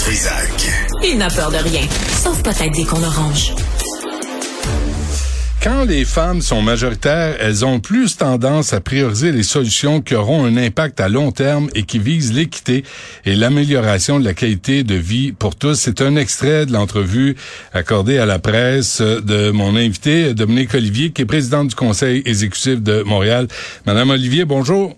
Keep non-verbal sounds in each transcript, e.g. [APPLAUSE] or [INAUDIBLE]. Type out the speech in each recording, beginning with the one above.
Trisac. Il n'a peur de rien, sauf peut-être des qu'on orange. Quand les femmes sont majoritaires, elles ont plus tendance à prioriser les solutions qui auront un impact à long terme et qui visent l'équité et l'amélioration de la qualité de vie pour tous. C'est un extrait de l'entrevue accordée à la presse de mon invité, Dominique Olivier, qui est président du Conseil exécutif de Montréal. Madame Olivier, bonjour.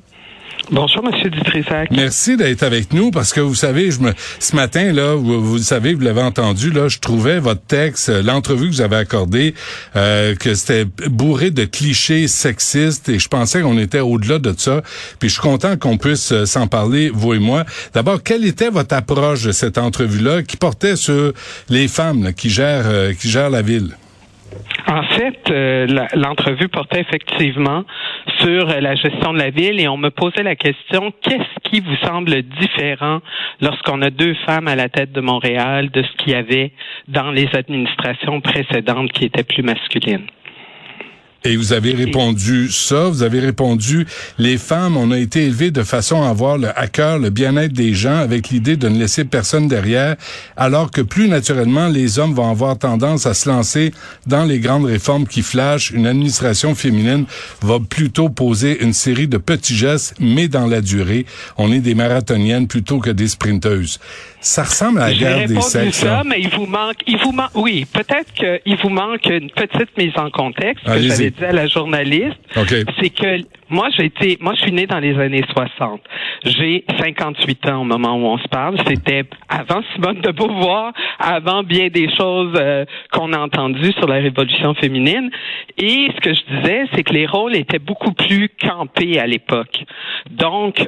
Bonjour, Monsieur Dutrisac. Merci d'être avec nous parce que vous savez, je me, ce matin là, vous, savez, vous l'avez entendu là, je trouvais votre texte, euh, l'entrevue que vous avez accordée, euh, que c'était bourré de clichés sexistes et je pensais qu'on était au-delà de ça. Puis je suis content qu'on puisse euh, s'en parler, vous et moi. D'abord, quelle était votre approche de cette entrevue-là qui portait sur les femmes qui gèrent qui gèrent la ville? En fait, euh, l'entrevue portait effectivement sur la gestion de la ville et on me posait la question qu'est-ce qui vous semble différent lorsqu'on a deux femmes à la tête de Montréal de ce qu'il y avait dans les administrations précédentes qui étaient plus masculines? Et vous avez répondu ça, vous avez répondu, les femmes, on a été élevées de façon à avoir le cœur le bien-être des gens avec l'idée de ne laisser personne derrière, alors que plus naturellement, les hommes vont avoir tendance à se lancer dans les grandes réformes qui flashent. Une administration féminine va plutôt poser une série de petits gestes, mais dans la durée. On est des marathoniennes plutôt que des sprinteuses. Ça ressemble à la guerre des sexes. Ça, hein? mais il vous manque, il vous manque, oui, peut-être qu'il vous manque une petite mise en contexte que j'avais dit à la journaliste. C'est que moi, j'ai été, moi, je suis né dans les années 60. J'ai 58 ans au moment où on se parle. C'était avant Simone de Beauvoir, avant bien des choses euh, qu'on a entendues sur la révolution féminine. Et ce que je disais, c'est que les rôles étaient beaucoup plus campés à l'époque. Donc,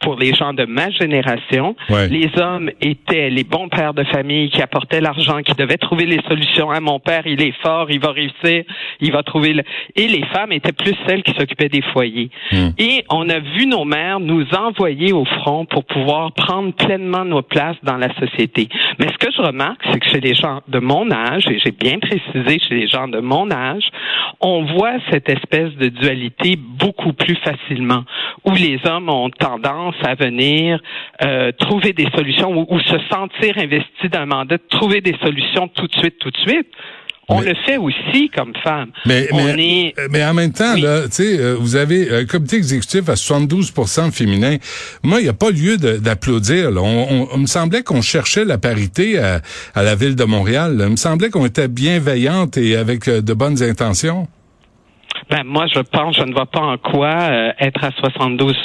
pour les gens de ma génération. Les hommes étaient les bons pères de famille qui apportaient l'argent, qui devaient trouver les solutions. à mon père, il est fort, il va réussir, il va trouver. Le... Et les femmes étaient plus celles qui s'occupaient des foyers. Hmm. Et on a vu nos mères nous envoyer au front pour pouvoir prendre pleinement nos places dans la société. Mais ce que je remarque, c'est que chez les gens de mon âge, et j'ai bien précisé chez les gens de mon âge, on voit cette espèce de dualité beaucoup plus facilement, où les hommes ont tendance à venir euh, trouver des solutions ou, se sentir investi d'un mandat, trouver des solutions tout de suite, tout de suite. On le fait aussi comme femme. Mais, mais, mais en même temps, là, euh, vous avez un comité exécutif à 72% féminin. Moi, il n'y a pas lieu d'applaudir. On, on, me semblait qu'on cherchait la parité à, à, la ville de Montréal. Il me semblait qu'on était bienveillante et avec euh, de bonnes intentions. Ben moi, je pense, je ne vois pas en quoi euh, être à 72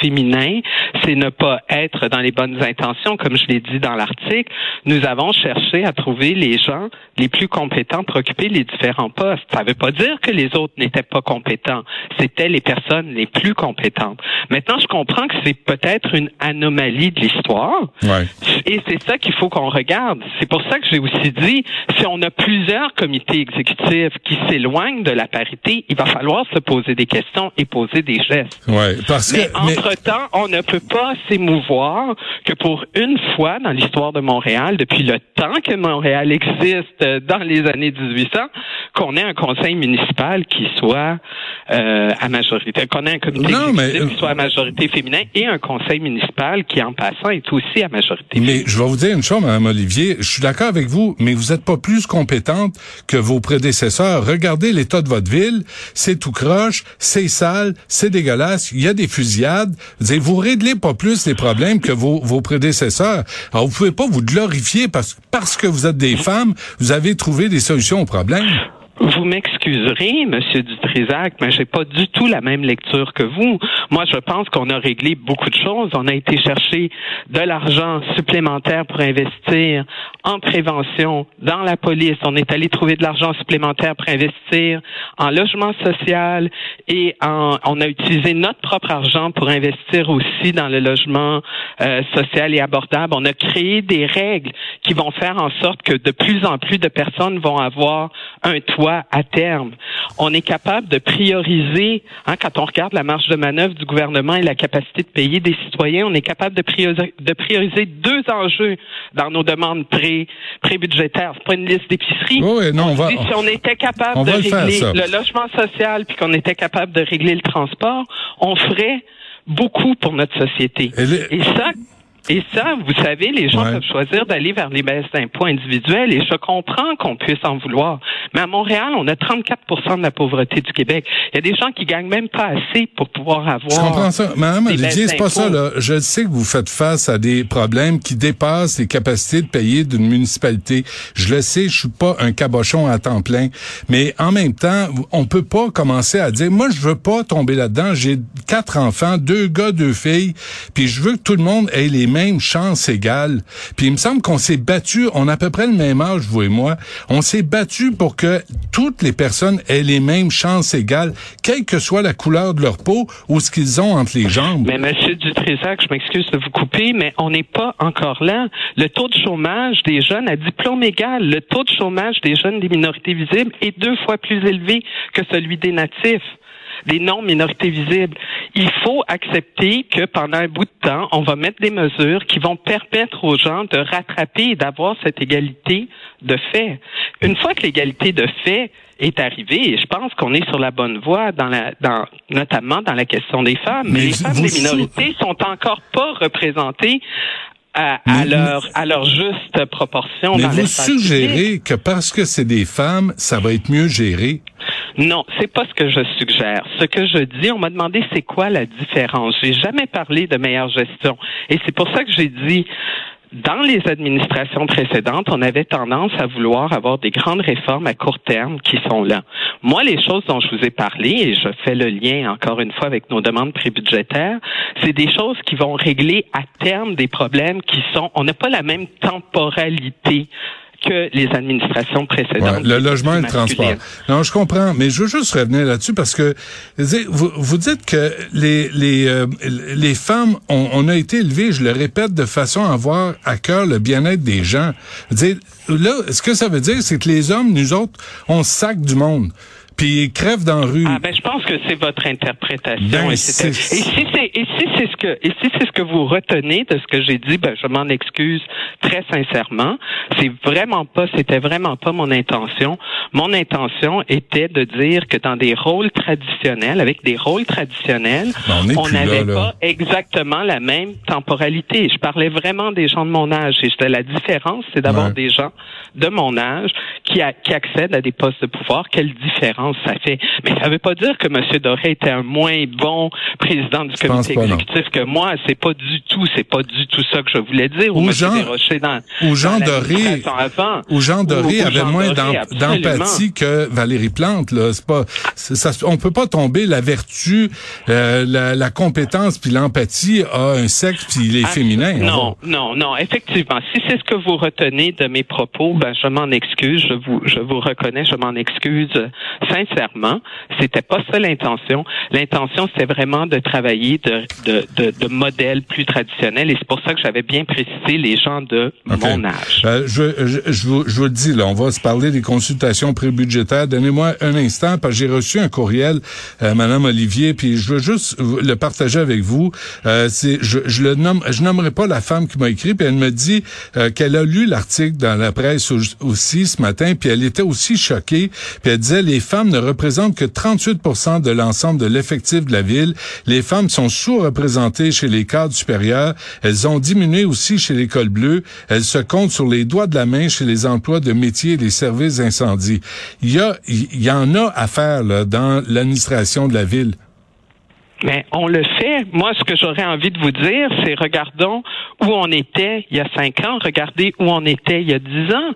féminin, c'est ne pas être dans les bonnes intentions, comme je l'ai dit dans l'article. Nous avons cherché à trouver les gens les plus compétents pour occuper les différents postes. Ça ne veut pas dire que les autres n'étaient pas compétents. C'était les personnes les plus compétentes. Maintenant, je comprends que c'est peut-être une anomalie de l'histoire. Ouais. Et c'est ça qu'il faut qu'on regarde. C'est pour ça que j'ai aussi dit, si on a plusieurs comités exécutifs qui s'éloignent de la parité, il va falloir se poser des questions et poser des gestes. Ouais, parce mais entre-temps, on ne peut pas s'émouvoir que pour une fois dans l'histoire de Montréal, depuis le temps que Montréal existe dans les années 1800, qu'on ait un conseil municipal qui soit euh, à majorité, qu'on ait un comité exécutif qui soit à majorité féminin et un conseil municipal qui, en passant, est aussi à majorité Mais je vais vous dire une chose, Mme Olivier, je suis d'accord avec vous, mais vous n'êtes pas plus compétente que vos prédécesseurs. Regardez l'état de votre ville, c'est tout croche, c'est sale, c'est dégueulasse, il y a des fusillades. Vous, vous réglez pas plus les problèmes que vos, vos prédécesseurs. Alors, vous pouvez pas vous glorifier parce, parce que vous êtes des femmes, vous avez trouvé des solutions aux problèmes. Vous m'excuserez, Monsieur Dutrisac, mais j'ai pas du tout la même lecture que vous. Moi, je pense qu'on a réglé beaucoup de choses. On a été chercher de l'argent supplémentaire pour investir en prévention, dans la police. On est allé trouver de l'argent supplémentaire pour investir en logement social et en, on a utilisé notre propre argent pour investir aussi dans le logement euh, social et abordable. On a créé des règles qui vont faire en sorte que de plus en plus de personnes vont avoir un toit à terme. On est capable de prioriser, hein, quand on regarde la marge de manœuvre du gouvernement et la capacité de payer des citoyens, on est capable de prioriser, de prioriser deux enjeux dans nos demandes pré, pré-budgétaires. C'est pas une liste d'épicerie. Oui, non, on, va, si on était capable de régler le, logement social puis qu'on était capable de régler le transport, on ferait beaucoup pour notre société. Et, ça, Et ça, vous savez, les gens peuvent choisir d'aller vers les baisses d'impôts individuels et je comprends qu'on puisse en vouloir. Mais à Montréal, on a 34% de la pauvreté du Québec. Il y a des gens qui gagnent même pas assez pour pouvoir avoir. Je comprends ça. Madame Olivier, c'est pas ça, là. Je sais que vous faites face à des problèmes qui dépassent les capacités de payer d'une municipalité. Je le sais, je suis pas un cabochon à temps plein. Mais en même temps, on peut pas commencer à dire, moi, je veux pas tomber là-dedans. J'ai quatre enfants, deux gars, deux filles, puis je veux que tout le monde ait les mêmes chances égales. Puis il me semble qu'on s'est battu, on a à peu près le même âge, vous et moi. On s'est battu pour que toutes les personnes aient les mêmes chances égales, quelle que soit la couleur de leur peau ou ce qu'ils ont entre les jambes. Mais Monsieur Dutrézac, je m'excuse de vous couper, mais on n'est pas encore là. Le taux de chômage des jeunes à diplôme égal, le taux de chômage des jeunes des minorités visibles est deux fois plus élevé que celui des natifs des non-minorités visibles. Il faut accepter que pendant un bout de temps, on va mettre des mesures qui vont permettre aux gens de rattraper et d'avoir cette égalité de fait. Une fois que l'égalité de fait est arrivée, et je pense qu'on est sur la bonne voie dans la, dans, notamment dans la question des femmes, mais, les femmes des minorités sont encore pas représentées à, leur à leur juste proportion. Mais vous suggérez que parce que c'est des femmes, ça va être mieux géré. Non, c'est pas ce que je suggère. Ce que je dis, on m'a demandé c'est quoi la différence. J'ai jamais parlé de meilleure gestion, et c'est pour ça que j'ai dit dans les administrations précédentes, on avait tendance à vouloir avoir des grandes réformes à court terme qui sont là. Moi, les choses dont je vous ai parlé, et je fais le lien encore une fois avec nos demandes prébudgétaires, c'est des choses qui vont régler à terme des problèmes qui sont, on n'a pas la même temporalité que les administrations précédentes. le logement et le transport. Non, je comprends, mais je veux juste revenir là-dessus parce que vous, vous dites que les les euh, les femmes, on, on, a été élevées, je le répète, de façon à avoir à cœur le bien-être des gens. là, ce que ça veut dire, c'est que les hommes, nous autres, on sac du monde puis dans la rue. Ah ben je pense que c'est votre interprétation. Ben, et, si c'est et si c'est ce que et si c'est ce que vous retenez de ce que j'ai dit, ben je m'en excuse très sincèrement. C'est vraiment pas c'était vraiment pas mon intention. Mon intention était de dire que dans des rôles traditionnels, avec des rôles traditionnels, ben, on n'avait pas exactement la même temporalité. Je parlais vraiment des gens de mon âge et la différence, c'est d'avoir des gens de mon âge qui, a, qui accèdent à des postes de pouvoir. Quelle différence ça fait. Mais ça ne veut pas dire que M. Doré était un moins bon président du comité exécutif que moi. C'est pas du tout, c'est pas du tout ça que je voulais dire. Ou, Jean, dans, ou Jean Doré, ou Jean Doré avait moins d'empathie que Valérie Plante. Là, c'est pas, ça, on peut pas tomber la vertu, euh, la, compétence puis l'empathie à un sexe puis il est ah, féminin. Non, non, non. Effectivement, si c'est ce que vous retenez de mes propos, ben je m'en excuse. Je vous, je vous reconnais, je m'en excuse sincèrement, c'était pas ça l'intention. L'intention, c'était vraiment de travailler de, de, de, de modèles plus traditionnels et c'est pour ça que j'avais bien précisé les gens de mon âge. Euh, je, je, je, vous, je vous le dis, là, on va se parler des consultations prébudgétaires. Donnez-moi un instant, parce que j'ai reçu un courriel, euh, Madame Olivier, puis je veux juste le partager avec vous. Euh, c'est, je, je le nomme, je nommerai pas la femme qui m'a écrit, puis elle me dit euh, qu'elle a lu l'article dans la presse aussi ce matin, puis elle était aussi choquée, puis elle disait les femmes ne représentent que 38 de l'ensemble de l'effectif de la ville. Les femmes sont sous-représentées chez les cadres supérieurs. Elles ont diminué aussi chez l'école bleue. Elles se comptent sur les doigts de la main chez les emplois de métiers et les services d'incendie. Il y a, il y en a à faire là, dans l'administration de la ville. Mais on le fait. Moi, ce que j'aurais envie de vous dire, c'est regardons où on était il y a cinq ans, regardez où on était il y a dix ans.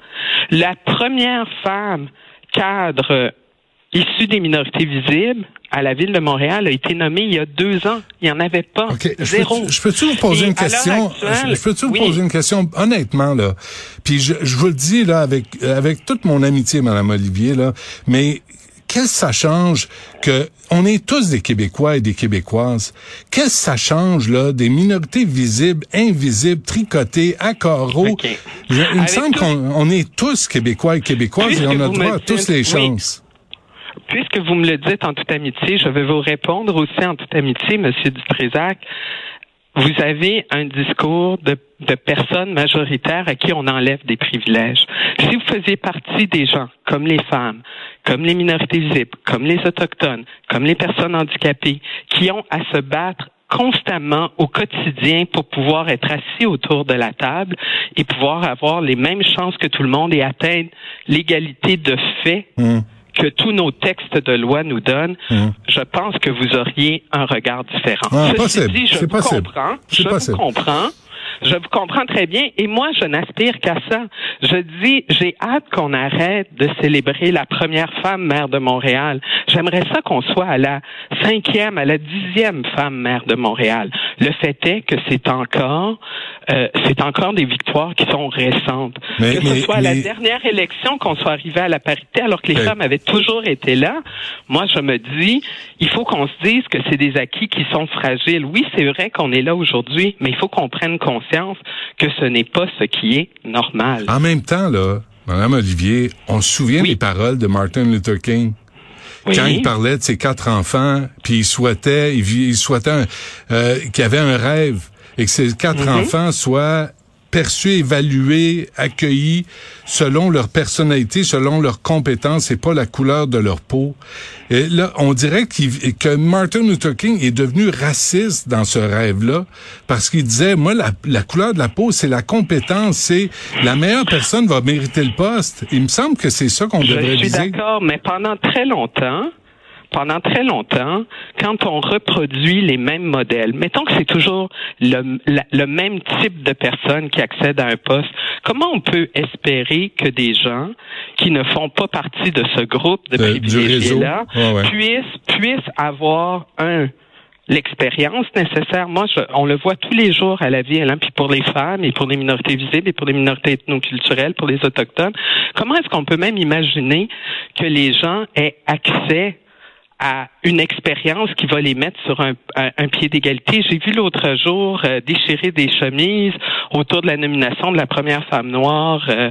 La première femme cadre issu des minorités visibles à la ville de Montréal a été nommé il y a deux ans. Il n'y en avait pas. Zéro. Je peux-tu vous poser une question? je, peux-tu vous poser une question? Honnêtement, là? Puis je, je vous le dis, là, avec, avec toute mon amitié, Madame Olivier, là, mais qu'est-ce que ça change que on est tous des Québécois et des Québécoises? Qu'est-ce que ça change là des minorités visibles, invisibles, tricotées, à carreaux? il me semble qu'on est tous Québécois et Québécoises et on a droit à tous les chances. Puisque vous me le dites en toute amitié, je vais vous répondre aussi en toute amitié, Monsieur Dutrézac. Vous avez un discours de, de personnes majoritaires à qui on enlève des privilèges. Si vous faisiez partie des gens, comme les femmes, comme les minorités visibles, comme les autochtones, comme les personnes handicapées, qui ont à se battre constamment au quotidien pour pouvoir être assis autour de la table et pouvoir avoir les mêmes chances que tout le monde et atteindre l'égalité de fait. Mmh. Que tous nos textes de loi nous donnent, mmh. je pense que vous auriez un regard différent. Ah, Ceci je comprends. Je vous comprends. Je vous comprends très bien. Et moi, je n'aspire qu'à ça. Je dis, j'ai hâte qu'on arrête de célébrer la première femme maire de Montréal. J'aimerais ça qu'on soit à la cinquième, à la dixième femme maire de Montréal. Le fait est que c'est encore, euh, c'est encore des victoires qui sont récentes. que ce soit à la dernière élection qu'on soit arrivé à la parité, alors que les femmes avaient toujours été là. Moi, je me dis, il faut qu'on se dise que c'est des acquis qui sont fragiles. Oui, c'est vrai qu'on est là aujourd'hui, mais il faut qu'on prenne conscience que ce n'est pas ce qui est normal. En même temps, là, Madame Olivier, on se souvient des paroles de Martin Luther King. Quand il parlait de ses quatre enfants, puis il souhaitait, il, souhaitait euh, qu'il avait un rêve et que ses quatre mm-hmm. enfants soient perçus, évalués, accueillis selon leur personnalité, selon leurs compétences et pas la couleur de leur peau. Et là, on dirait que Martin Luther King est devenu raciste dans ce rêve-là parce qu'il disait, moi, la, couleur de la peau, c'est la compétence, c'est la meilleure personne va mériter le poste. Il me semble que c'est ça qu'on devrait dire. Je suis d'accord, mais pendant très longtemps, pendant très longtemps, quand on reproduit les mêmes modèles, mettons que c'est toujours le, le, même type de personnes qui accèdent à un poste, comment on peut espérer que des gens qui ne font pas partie de ce groupe de privilégiés-là puissent, puissent avoir un l'expérience nécessaire. Moi, je, on le voit tous les jours à la vie, hein, puis pour les femmes et pour les minorités visibles et pour les minorités ethnoculturelles, pour les autochtones. Comment est-ce qu'on peut même imaginer que les gens aient accès à une expérience qui va les mettre sur un, un, pied d'égalité. J'ai vu l'autre jour euh, déchirer des chemises autour de la nomination de la première femme noire euh,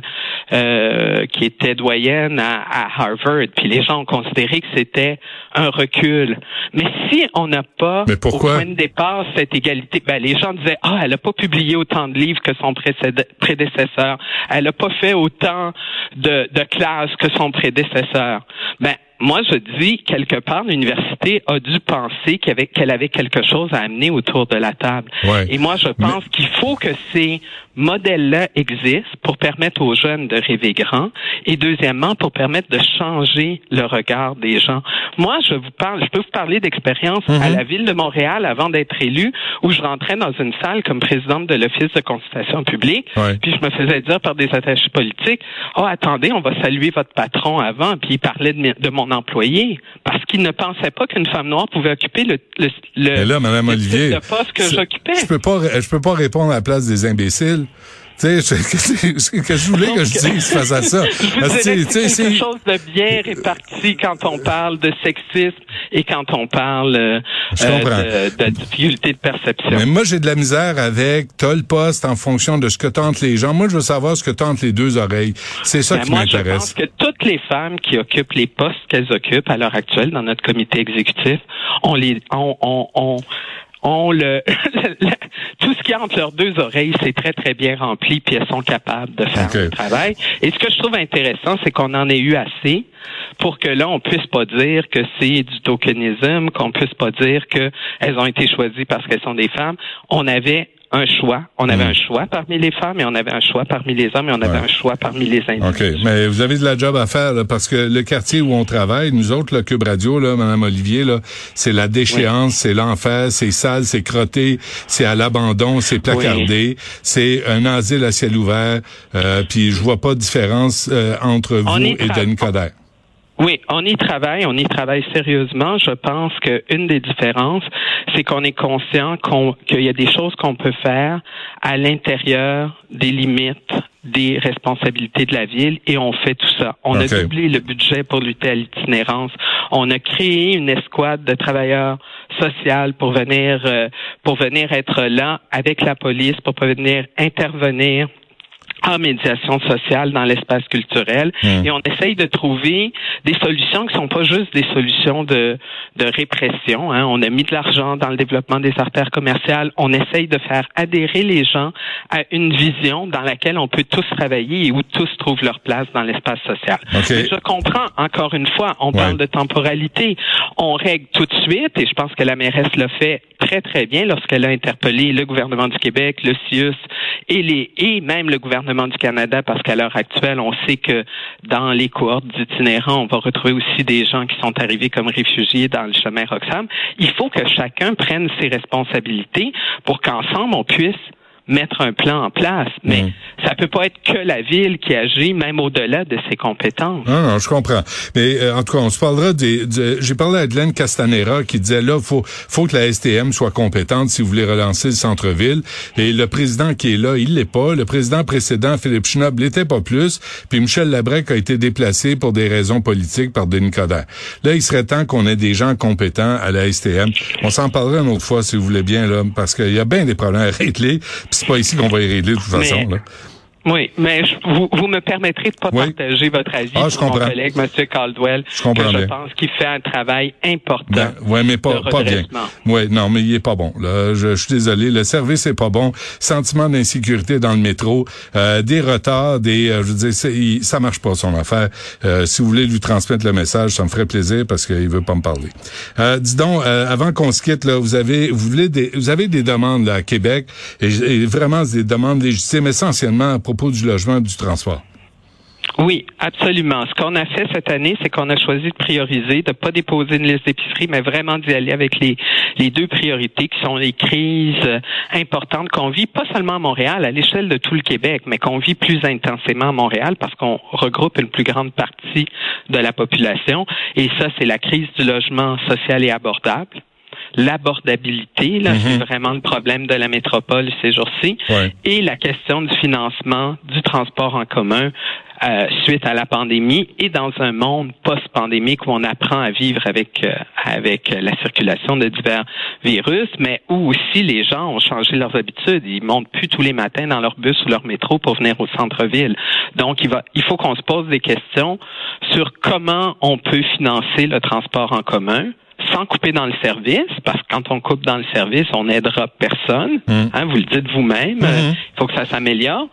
euh, qui était doyenne à, à, Harvard. Puis les gens ont considéré que c'était un recul. Mais si on n'a pas au point de départ cette égalité, ben, les gens disaient ah elle n'a pas publié autant de livres que son prédécesseur, elle n'a pas fait autant de, de classes que son prédécesseur. Ben moi, je dis, quelque part, l'université a dû penser qu'elle avait, avait quelque chose à amener autour de la table. Et moi, je pense qu'il faut que ces modèles-là existent pour permettre aux jeunes de rêver grand et deuxièmement, pour permettre de changer le regard des gens. Moi, je vous parle, je peux vous parler d'expérience à mhm. la ville de Montréal avant d'être élu, où je rentrais dans une salle comme présidente de l'Office de consultation publique, puis je me faisais dire par des attachés politiques, oh, attendez, on va saluer votre patron avant, puis il parlait de, de mon employé parce qu'il ne pensait pas qu'une femme noire pouvait occuper le, le, le, là, Madame Olivier, poste que j'occupais. Je peux pas, je peux pas répondre à la place des imbéciles. Tu sais, [LAUGHS] que, que je voulais que je dise face à ça. [LAUGHS] c'est quelque chose de bien réparti quand on parle de sexisme et quand on parle euh, de, de, difficulté de perception. Mais moi, j'ai de la misère avec t'as le poste en fonction de ce que tentent les gens. Moi, je veux savoir ce que tentent les deux oreilles. C'est ça ben, qui m'intéresse. Je pense que toutes les femmes qui occupent les postes qu'elles occupent à l'heure actuelle dans notre comité exécutif, on les, on, on, on ont [LAUGHS] le, tout ce qui est entre leurs deux oreilles, c'est très très bien rempli, puis elles sont capables de faire le travail. Et ce que je trouve intéressant, c'est qu'on en ait eu assez pour que là on puisse pas dire que c'est du tokenisme, qu'on puisse pas dire qu'elles ont été choisies parce qu'elles sont des femmes. On avait un choix. On avait hmm. un choix parmi les femmes et on avait un choix parmi les hommes et on avait un choix parmi les individus. OK. Mais vous avez de la job à faire parce que le quartier où on travaille, nous autres, le Cube Radio, là, Madame Olivier, là, c'est la déchéance, c'est l'enfer, c'est sale, c'est crotté, c'est à l'abandon, c'est placardé, c'est un asile à ciel ouvert. Euh, puis je vois pas de différence euh, entre vous et Denis Coderre. Oui, on y travaille, on y travaille sérieusement. Je pense qu'une des différences, c'est qu'on est conscient qu'il y a des choses qu'on peut faire à l'intérieur des limites des responsabilités de la ville et on fait tout ça. On a doublé le budget pour lutter à l'itinérance. On a créé une escouade de travailleurs sociaux pour venir euh, pour venir être là avec la police pour venir intervenir en médiation sociale dans l'espace culturel hmm. et on essaye de trouver des solutions qui sont pas juste des solutions de, de répression. Hein. On a mis de l'argent dans le développement des artères commerciales. On essaye de faire adhérer les gens à une vision dans laquelle on peut tous travailler et où tous trouvent leur place dans l'espace social. Je comprends, encore une fois, on parle de temporalité. On règle tout de suite et je pense que la mairesse l'a fait très, très bien lorsqu'elle a interpellé le gouvernement du Québec, le CIUS et, les, et même le gouvernement du Canada, parce qu'à l'heure actuelle, on sait que dans les cohortes d'itinérants, on va retrouver aussi des gens qui sont arrivés comme réfugiés dans le chemin Roxham. Il faut que chacun prenne ses responsabilités pour qu'ensemble, on puisse mettre un plan en place. Mais mm. ça peut pas être que la ville qui agit, même au-delà de ses compétences. Non, non, je comprends. Mais euh, en tout cas, on se parlera des. J'ai parlé à Glenn Castanera qui disait là, faut faut que la STM soit compétente si vous voulez relancer le centre-ville. Et le président qui est là, il l'est pas. Le président précédent, Philippe Schnob, l'était pas plus. Puis Michel Labrec a été déplacé pour des raisons politiques par Denis Coderre. Là, il serait temps qu'on ait des gens compétents à la STM. On s'en parlera une autre fois, si vous voulez bien, là, parce qu'il y a bien des problèmes à régler c'est pas ici qu'on va y régler de toute façon. Là. Oui, mais vous, vous me permettrez de pas partager votre avis ah, je mon collègue, M. Caldwell. Je comprends que je pense qu'il fait un travail important. Ben, oui, mais pas, pas bien. Oui, non, mais il est pas bon. Là, je, suis désolé. Le service est pas bon. Sentiment d'insécurité dans le métro, euh, des retards, des, euh, je veux dire, ça marche pas son affaire. Euh, si vous voulez lui transmettre le message, ça me ferait plaisir parce qu'il veut pas me parler. Euh, dis donc, euh, avant qu'on se quitte, là, vous avez, vous voulez des, vous avez des demandes là, à Québec et, et vraiment des demandes légitimes, essentiellement pour propos du logement du transport. Oui, absolument. Ce qu'on a fait cette année, c'est qu'on a choisi de prioriser, de pas déposer une liste d'épicerie, mais vraiment d'y aller avec les, les deux priorités qui sont les crises importantes qu'on vit, pas seulement à Montréal, à l'échelle de tout le Québec, mais qu'on vit plus intensément à Montréal parce qu'on regroupe une plus grande partie de la population. Et ça, c'est la crise du logement social et abordable l'abordabilité, là, c'est mhm. vraiment le problème de la métropole ces jours-ci, et la question du financement du transport en commun euh, suite à la pandémie et dans un monde post-pandémique où on apprend à vivre avec euh, avec la circulation de divers virus, mais où aussi les gens ont changé leurs habitudes. Ils montent plus tous les matins dans leur bus ou leur métro pour venir au centre-ville. Donc il va il faut qu'on se pose des questions sur comment on peut financer le transport en commun sans couper dans le service, parce que quand on coupe dans le service, on n'aidera personne. Mmh. Hein, vous le dites vous-même, mmh. il faut que ça s'améliore.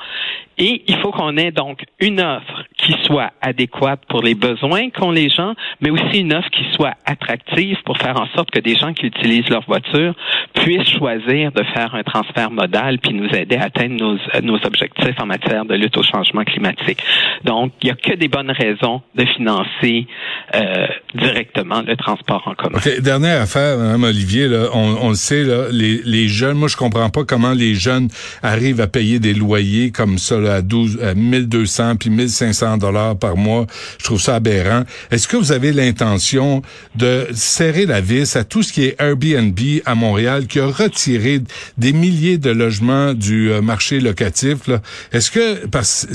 Et il faut qu'on ait donc une offre qui soit adéquate pour les besoins qu'ont les gens, mais aussi une offre qui soit attractive pour faire en sorte que des gens qui utilisent leur voiture puissent choisir de faire un transfert modal puis nous aider à atteindre nos, nos objectifs en matière de lutte au changement climatique. Donc, il n'y a que des bonnes raisons de financer euh, directement le transport en commun. Dernière affaire, Mme Olivier, là, on, on, le sait, là, les, les jeunes, moi je comprends pas comment les jeunes arrivent à payer des loyers comme ça à 12, à 1200 puis 1500 dollars par mois. Je trouve ça aberrant. Est-ce que vous avez l'intention de serrer la vis à tout ce qui est Airbnb à Montréal qui a retiré des milliers de logements du euh, marché locatif? Est-ce que parce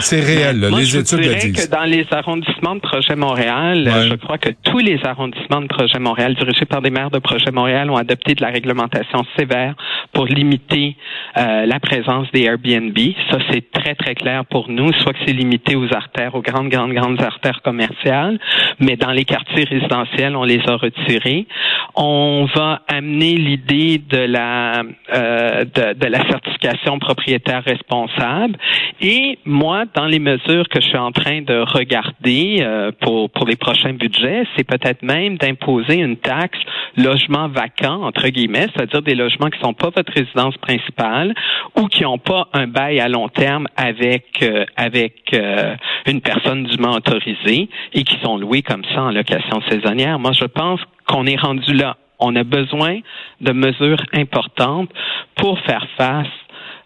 c'est réel, là, les études le disent. que dans les arrondissements de Projet Montréal, je crois que tous les arrondissements de Projet Montréal dirigés par des maires de Projet Montréal ont adopté de la réglementation sévère pour limiter euh, la présence des Airbnb. Ça, c'est très, très clair pour nous, soit que c'est limité aux artères, aux grandes, grandes, grandes artères commerciales, mais dans les quartiers résidentiels, on les a retirés. On va amener l'idée de la euh, de, la certification propriétaire responsable. Et moi, dans les mesures que je suis en train de regarder euh, pour pour les prochains budgets, c'est peut-être même d'imposer une taxe logement vacant entre guillemets, c'est-à-dire des logements qui sont pas résidence principale ou qui n'ont pas un bail à long terme avec euh, avec euh, une personne dûment autorisée et qui sont loués comme ça en location saisonnière. Moi, je pense qu'on est rendu là. On a besoin de mesures importantes pour faire face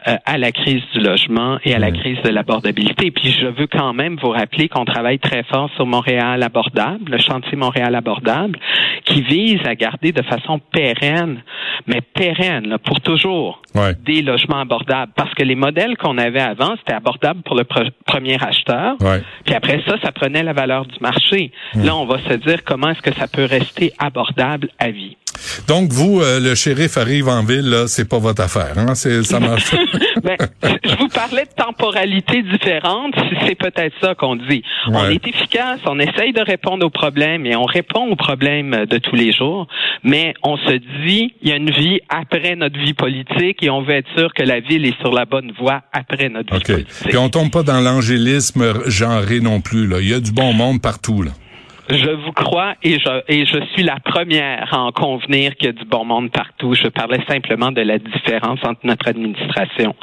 euh, à la crise du logement et à la crise de l'abordabilité. Puis je veux quand même vous rappeler qu'on travaille très fort sur Montréal abordable, le chantier Montréal abordable, qui vise à garder de façon pérenne, mais pérenne pour toujours, des logements abordables. Parce que les modèles qu'on avait avant, c'était abordable pour le premier acheteur. Puis après ça, ça prenait la valeur du marché. Là, on va se dire comment est-ce que ça peut rester abordable à vie. Donc, vous, euh, le shérif arrive en ville, là, c'est pas votre affaire, hein? C'est, ça marche. [LAUGHS] ben, je vous parlais de temporalité différente, c'est peut-être ça qu'on dit. On est efficace, on essaye de répondre aux problèmes et on répond aux problèmes de tous les jours, mais on se dit, il y a une vie après notre vie politique et on veut être sûr que la ville est sur la bonne voie après notre vie politique. Puis on tombe pas dans l'angélisme genré non plus, là. Il y a du bon monde partout, là. Je vous crois et je, et je suis la première à en convenir qu'il y a du bon monde partout. Je parlais simplement de la différence entre notre administration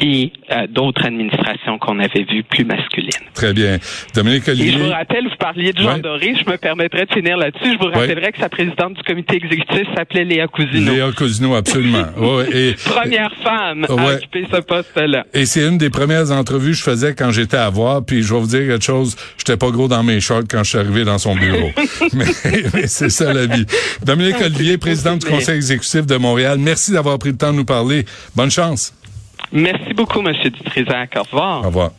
et euh, d'autres administrations qu'on avait vues plus masculines. Très bien. Dominique Olivier. Et je vous rappelle, vous parliez de Jean Doré, je me permettrai de finir là-dessus. Je vous rappellerai que sa présidente du comité exécutif s'appelait Léa Cousineau. Léa Cousineau, absolument. [LAUGHS] et, Première femme à occuper ce poste-là. Et c'est une des premières entrevues que je faisais quand j'étais à voir, puis je vais vous dire quelque chose, j'étais pas gros dans mes shorts quand je suis arrivé dans son bureau. [LAUGHS] mais, c'est ça la vie. Dominique Olivier, président du Conseil exécutif de Montréal, merci d'avoir pris le temps de nous parler. Bonne chance. Merci beaucoup, M. Dutrisac. Au revoir. Au revoir.